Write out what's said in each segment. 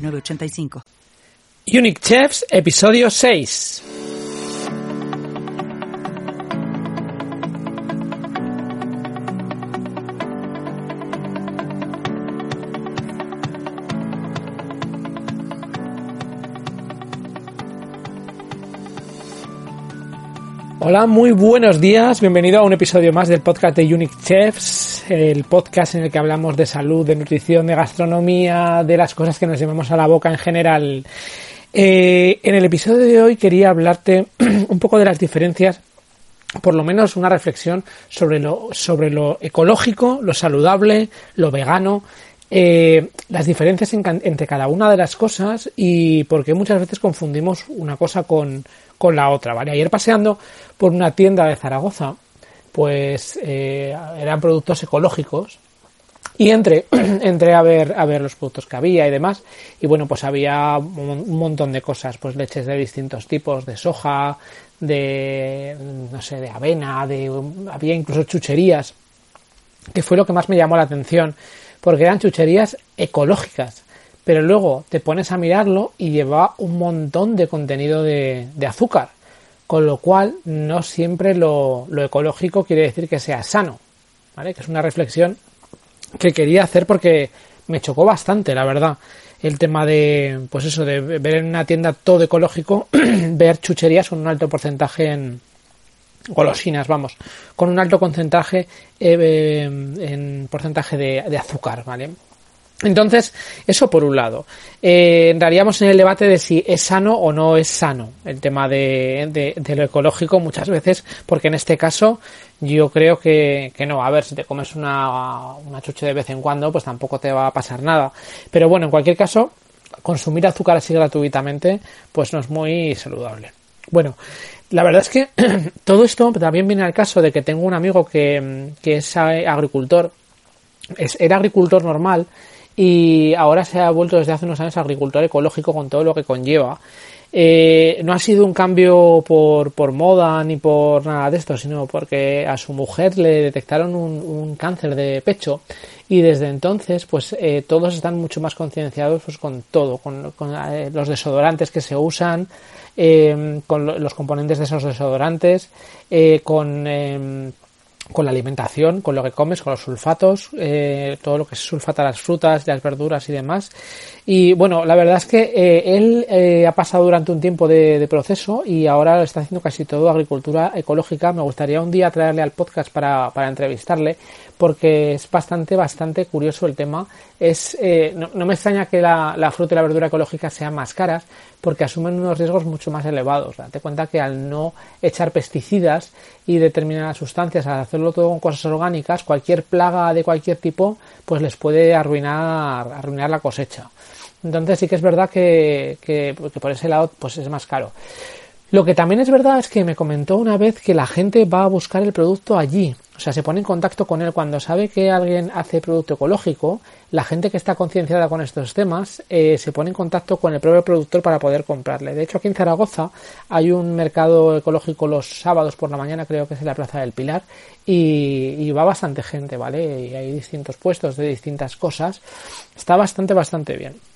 985. Unique Chefs, episodio 6. Hola, muy buenos días. Bienvenido a un episodio más del podcast de Unique Chefs, el podcast en el que hablamos de salud, de nutrición, de gastronomía, de las cosas que nos llevamos a la boca en general. Eh, en el episodio de hoy quería hablarte un poco de las diferencias, por lo menos una reflexión sobre lo, ecológico, lo saludable, lo vegano, eh, las diferencias entre cada una de las cosas y porque muchas veces confundimos una cosa con, con la otra, ¿vale? Ayer paseando por una tienda de Zaragoza, pues eh, eran productos ecológicos y entré, entré a ver, a ver los productos que había y demás. Y bueno, pues había un montón de cosas, pues leches de distintos tipos, de soja, de, no sé, de avena, de, había incluso chucherías, que fue lo que más me llamó la atención, porque eran chucherías ecológicas pero luego te pones a mirarlo y lleva un montón de contenido de, azúcar, con lo cual no siempre lo, ecológico quiere decir que sea sano, ¿vale? Que es una reflexión que quería hacer porque me chocó bastante, la verdad, el tema de, pues eso, de ver en una tienda todo ecológico, ver chucherías con un alto porcentaje en golosinas, vamos, con un alto porcentaje eh, en porcentaje de, de azúcar, ¿vale? Entonces, eso por un lado. Eh, entraríamos en el debate de si es sano o no es sano el tema de, lo ecológico muchas veces, porque en este caso yo creo que, que, no. A ver, si te comes una, una chuche de vez en cuando, pues tampoco te va a pasar nada. Pero bueno, en cualquier caso, consumir azúcar así gratuitamente, pues no es muy saludable. Bueno, la verdad es que todo esto también viene al caso de que tengo un amigo que, que es agricultor, es, era agricultor normal, y ahora se ha vuelto desde hace unos años agricultor ecológico con todo lo que conlleva. Eh, no ha sido un cambio por, por, moda ni por nada de esto, sino porque a su mujer le detectaron un, cáncer de pecho y desde entonces pues eh, todos están mucho más concienciados pues, con todo, con, eh, los desodorantes que se usan, con los componentes de esos desodorantes, con con la alimentación, con lo que comes, con los sulfatos, eh, todo lo que se sulfata las frutas, las verduras y demás. Y bueno, la verdad es que eh, él eh, ha pasado durante un tiempo de, proceso y ahora está haciendo casi todo agricultura ecológica. Me gustaría un día traerle al podcast para, para entrevistarle porque es bastante, bastante curioso el tema. Es, no, no, me extraña que la, fruta y la verdura ecológica sean más caras porque asumen unos riesgos mucho más elevados. Date cuenta que al no echar pesticidas y determinadas sustancias, al hacerlo todo con cosas orgánicas, cualquier plaga de cualquier tipo, pues les puede arruinar, arruinar la cosecha. Entonces sí que es verdad que, que por ese lado pues es más caro. Lo que también es verdad es que me comentó una vez que la gente va a buscar el producto allí. O sea, se pone en contacto con él cuando sabe que alguien hace producto ecológico. La gente que está concienciada con estos temas eh, se pone en contacto con el propio productor para poder comprarle. De hecho, aquí en Zaragoza hay un mercado ecológico los sábados por la mañana, creo que es la Plaza del Pilar, y, y va bastante gente, ¿vale? Y hay distintos puestos de distintas cosas. Está bastante, bastante bien.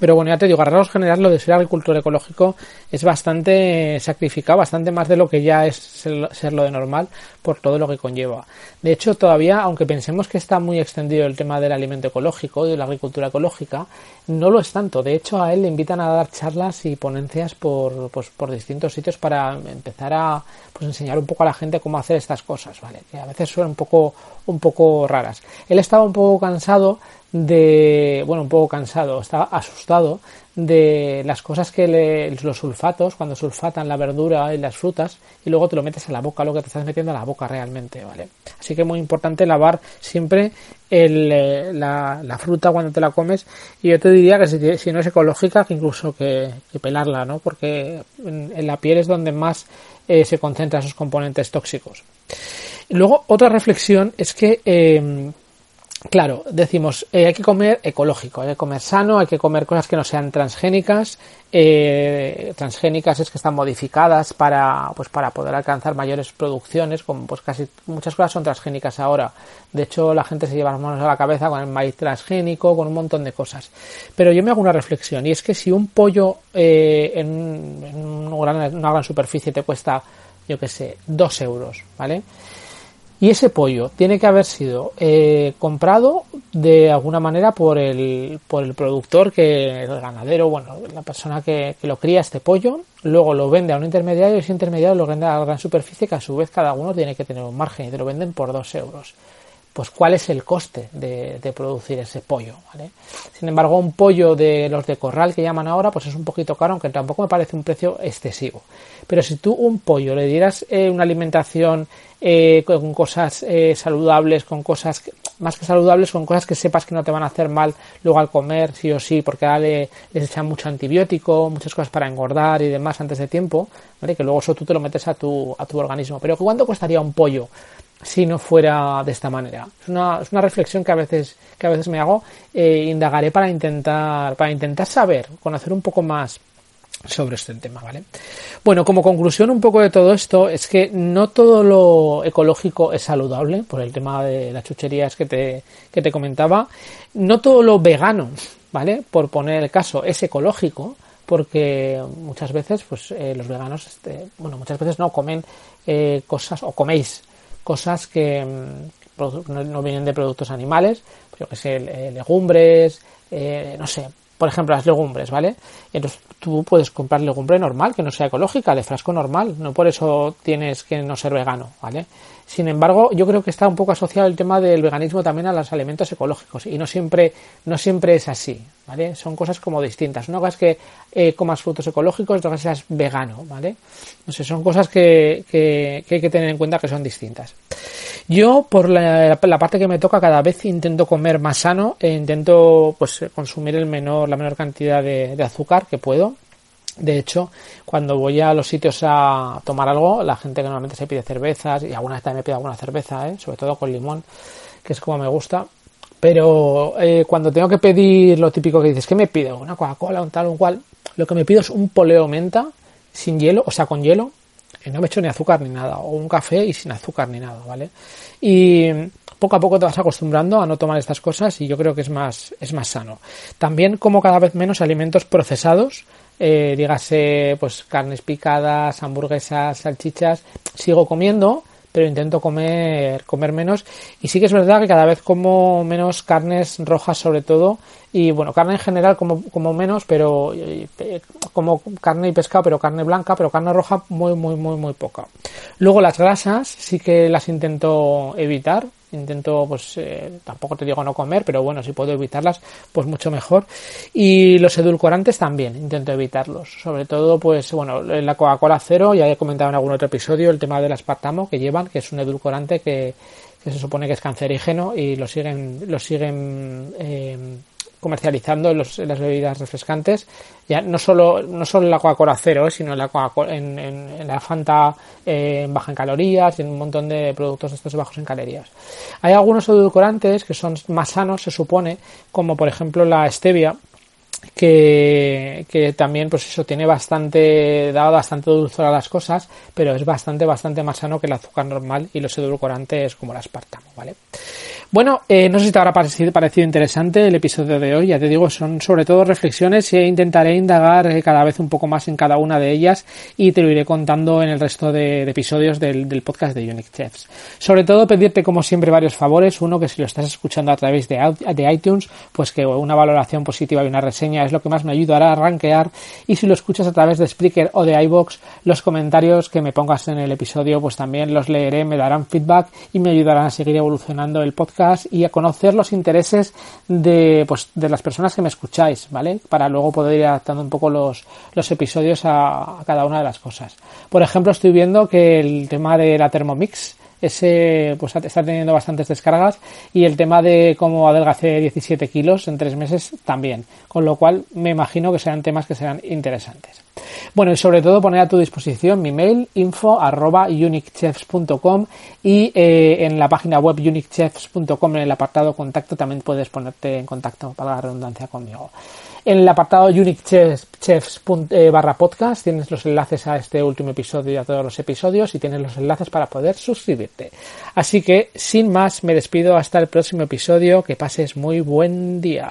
Pero bueno, ya te digo, a rasgos general lo de ser agricultor ecológico es bastante sacrificado, bastante más de lo que ya es ser, lo de normal por todo lo que conlleva. De hecho, todavía, aunque pensemos que está muy extendido el tema del alimento ecológico y de la agricultura ecológica, no lo es tanto. De hecho, a él le invitan a dar charlas y ponencias por, pues, por distintos sitios para empezar a pues, enseñar un poco a la gente cómo hacer estas cosas, ¿vale? Que a veces son un poco, un poco raras. Él estaba un poco cansado de, bueno, un poco cansado, estaba asustado de las cosas que le, los sulfatos, cuando sulfatan la verdura y las frutas, y luego te lo metes a la boca, lo que te estás metiendo a la boca realmente, ¿vale? Así que muy importante lavar siempre el, eh, la, la, fruta cuando te la comes, y yo te diría que si, no es ecológica, que incluso que, que pelarla, ¿no? Porque en, en, la piel es donde más eh, se concentran esos componentes tóxicos. Luego, otra reflexión es que eh, Claro, decimos, eh, hay que comer ecológico, hay que comer sano, hay que comer cosas que no sean transgénicas. Eh, transgénicas es que están modificadas para, pues para poder alcanzar mayores producciones, como pues casi muchas cosas son transgénicas ahora. De hecho, la gente se lleva las manos a la cabeza con el maíz transgénico, con un montón de cosas. Pero yo me hago una reflexión, y es que si un pollo eh, en, en una, gran, una gran superficie te cuesta, yo que sé, dos euros, ¿vale? Y ese pollo tiene que haber sido eh, comprado de alguna manera por el, por el productor, que el ganadero, bueno, la persona que, que, lo cría este pollo, luego lo vende a un intermediario y ese intermediario lo vende a la gran superficie que a su vez cada uno tiene que tener un margen y te lo venden por dos euros. Pues cuál es el coste de, producir ese pollo, ¿vale? Sin embargo, un pollo de los de corral que llaman ahora, pues es un poquito caro, aunque tampoco me parece un precio excesivo. Pero si tú un pollo le dieras eh, una alimentación eh, con cosas eh, saludables, con cosas más que saludables, con cosas que sepas que no te van a hacer mal luego al comer, sí o sí, porque ahora le, les echan mucho antibiótico, muchas cosas para engordar y demás antes de tiempo, ¿vale? Que luego eso tú te lo metes a tu, a tu organismo. Pero ¿cuánto costaría un pollo si no fuera de esta manera? Es una, es una reflexión que a veces, que a veces me hago, eh, indagaré para intentar, para intentar saber, conocer un poco más sobre este tema, ¿vale? Bueno, como conclusión un poco de todo esto es que no todo lo ecológico es saludable, por el tema de las chucherías que te, que te comentaba, no todo lo vegano, ¿vale? Por poner el caso, es ecológico, porque muchas veces, pues eh, los veganos, este, bueno, muchas veces no comen eh, cosas, o coméis cosas que mm, no, vienen de productos animales, yo que sé, eh, legumbres, no sé, por ejemplo, las legumbres, ¿vale? Entonces tú puedes comprar legumbre normal, que no sea ecológica, de frasco normal, no por eso tienes que no ser vegano, ¿vale? Sin embargo, yo creo que está un poco asociado el tema del veganismo también a los alimentos ecológicos y no siempre, no siempre es así, ¿vale? Son cosas como distintas. Cosa es que eh, comas frutos ecológicos, otra cosa es vegano, ¿vale? No sé, son cosas que, que, que hay que tener en cuenta que son distintas. Yo, por la, parte que me toca, cada vez intento comer más sano e intento pues consumir el menor, la menor cantidad de, de azúcar que puedo. De hecho, cuando voy a los sitios a tomar algo, la gente que normalmente se pide cervezas, y alguna vez también me pide alguna cerveza, ¿eh? sobre todo con limón, que es como me gusta. Pero eh, cuando tengo que pedir lo típico que dices, ¿qué me pido? Una Coca-Cola, un tal, un cual. Lo que me pido es un poleo menta sin hielo, o sea, con hielo, no me echo ni azúcar ni nada, o un café y sin azúcar ni nada, ¿vale? Y poco a poco te vas acostumbrando a no tomar estas cosas y yo creo que es más, es más sano. También como cada vez menos alimentos procesados, eh, dígase pues carnes picadas, hamburguesas, salchichas, sigo comiendo, pero intento comer, comer menos. Y sí que es verdad que cada vez como menos carnes rojas sobre todo. Y bueno, carne en general como, como menos, pero como carne y pescado, pero carne blanca, pero carne roja muy, muy, muy, muy poca. Luego las grasas sí que las intento evitar intento pues eh, tampoco te digo no comer pero bueno si puedo evitarlas pues mucho mejor. Y los edulcorantes también intento evitarlos. Sobre todo pues bueno en la Coca-Cola cero ya he comentado en algún otro episodio el tema del aspartamo que llevan que es un edulcorante que, que se supone que es cancerígeno y lo siguen lo siguen eh, comercializando los, las bebidas refrescantes. Ya no solo no solo la Coca-Cola cero eh, sino la Coca en, en, en, la Fanta eh, baja en calorías y en un montón de productos estos bajos en calorías. Hay algunos edulcorantes que son más sanos se supone como por ejemplo la stevia que, que, también pues eso tiene bastante dado bastante dulzor a las cosas pero es bastante bastante más sano que el azúcar normal y los edulcorantes como el aspartamo vale bueno, eh, no sé si te habrá parecido, interesante el episodio de hoy. Ya te digo, son sobre todo reflexiones e intentaré indagar eh, cada vez un poco más en cada una de ellas y te lo iré contando en el resto de, episodios del, del, podcast de Unique Chefs. Sobre todo pedirte como siempre varios favores. Uno, que si lo estás escuchando a través de, de iTunes, pues que una valoración positiva y una reseña es lo que más me ayudará a rankear. Y si lo escuchas a través de Spreaker o de iBox, los comentarios que me pongas en el episodio, pues también los leeré, me darán feedback y me ayudarán a seguir evolucionando el podcast y a conocer los intereses de, pues, de las personas que me escucháis, ¿vale? Para luego poder ir adaptando un poco los, los episodios a, a cada una de las cosas. Por ejemplo, estoy viendo que el tema de la Thermomix ese pues está teniendo bastantes descargas y el tema de cómo adelgacé 17 kilos en tres meses también, con lo cual me imagino que serán temas que serán interesantes. Bueno, y sobre todo poner a tu disposición mi mail info y eh, en la página web uniquechefs.com en el apartado contacto también puedes ponerte en contacto para la redundancia conmigo. En el apartado Unique Chefs, eh, barra podcast tienes los enlaces a este último episodio y a todos los episodios y tienes los enlaces para poder suscribirte. Así que, sin más, me despido hasta el próximo episodio. Que pases muy buen día.